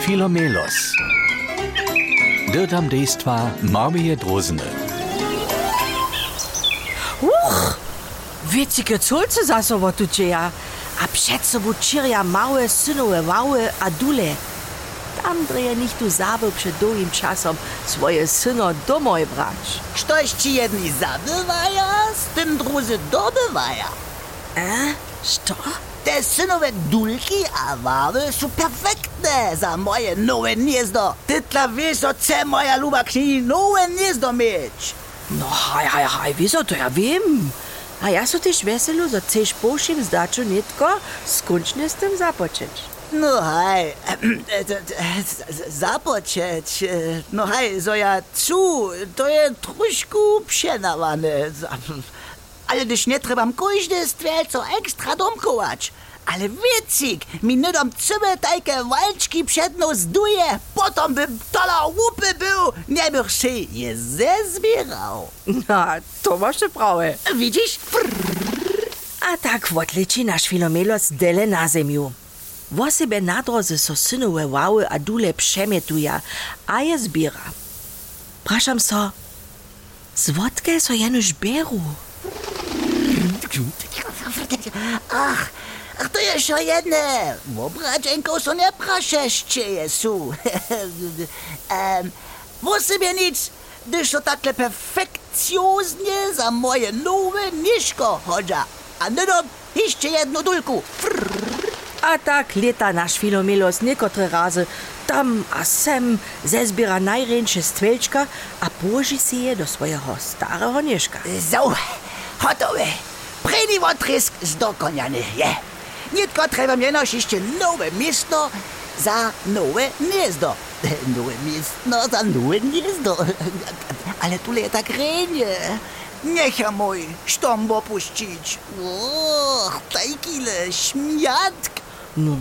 Filomelos. Dirdam dejstva Marmie Drosene. Huch! Witzige Zulze za so wo du dzeja. Abschätze, wo tschiria maue, synowe waue, adule. Dann drehe nicht du zabył przed długim czasom swoje syno domoj brać. Ktoś ci jedni zabywaja, z tym druzy dobywaja. E? Te synowe dulki a wawy są perfektne za moje nowe gniezdo. Ty tla wiesz, co chce moja luba kni nowe gniezdo mieć. No haj, haj, haj, wieso to ja wiem. A ja so też weselu, że chcesz poszim zdaczu nitko skończnie z tym zapocząć. No haj, započeć, no haj, zo ja cu, to je trošku przenawane. Ale gdyż nie trebam każdy stwielco ekstra domkować. Ale wiecik, mi nie dom cymy tajke walczki przed nos duje, potom by tola łupy był, nie bych się je zezbierał. No, to masz prawe. Widzisz? A tak odleci nasz Filomelos dele na ziemiu. Wo sebe na drodze so synowe wały a dule przemietuja, a je zbiera. Praszam so, zwodkę so jenuż Ach, ach to jeszcze jedne. Wobraczенko so nie praszeszcze jesu. um, wo sobie nic, gdyż to takle perfekcjoznie za moje nowe niszko chodza. A nie dom jeszcze jedną dulku. A tak leta nasz Filomelos niekotre razy tam a sem zezbiera najręcze stwelczka, a położy si je do swojego starego nieszka. So, gotowe. Preni wotrysk zdokoniany je. Nitko treba jeno jeszcze nowe miasto za nowe gniezdo. Nowe miasto za nowe gniezdo. Ale tu leta krenie. Niech mój sztomb opuścić. Och, tajkile, śmiatk. No,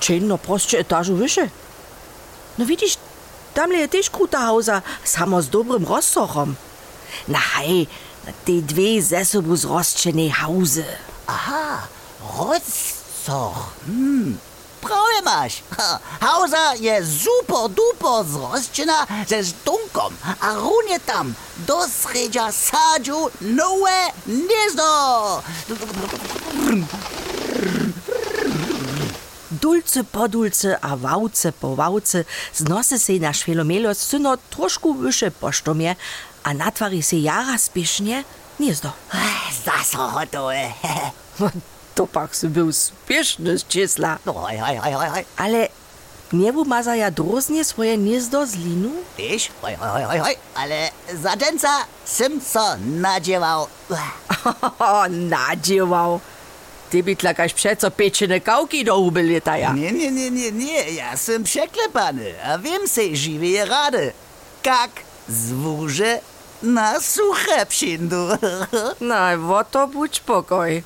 czynno prostsze etażu wyżej. No widzisz, tam je też kruta hausa, samo z dobrym rozsochom. Na hej, te dwie ze sobą zrozczene hauzy. Aha, Rostoch. Hmm. Prawie masz. Ha, Hausa je super duper zrozčena ze stunkom, a runie tam do sredzia sadziu nowe gniezdo. Dulce po dulce a wałce po wałce znosy se nasz Filomelos syno troszkę wyżej posztomie, a natwari se jara spiesznie gniezdo. Zaso gotowe. To pak si był spieszny z czysla. No, hoj, hoj, hoj, hoj, hoj. Ale nie maza ja droznie swoje gniezdo z linu? Wiesz, hoj, hoj, hoj, hoj, ale za dżęca sim so nadziewał. Nadziewał. Ty by tlakaś przeco pieczene kałki do huby letaja. Nie, nie, nie, nie, nie, ja sam przeklepany, a wiem se żywie rady. Jak z wórze na suche przyjdą. No, wo to budź pokoj.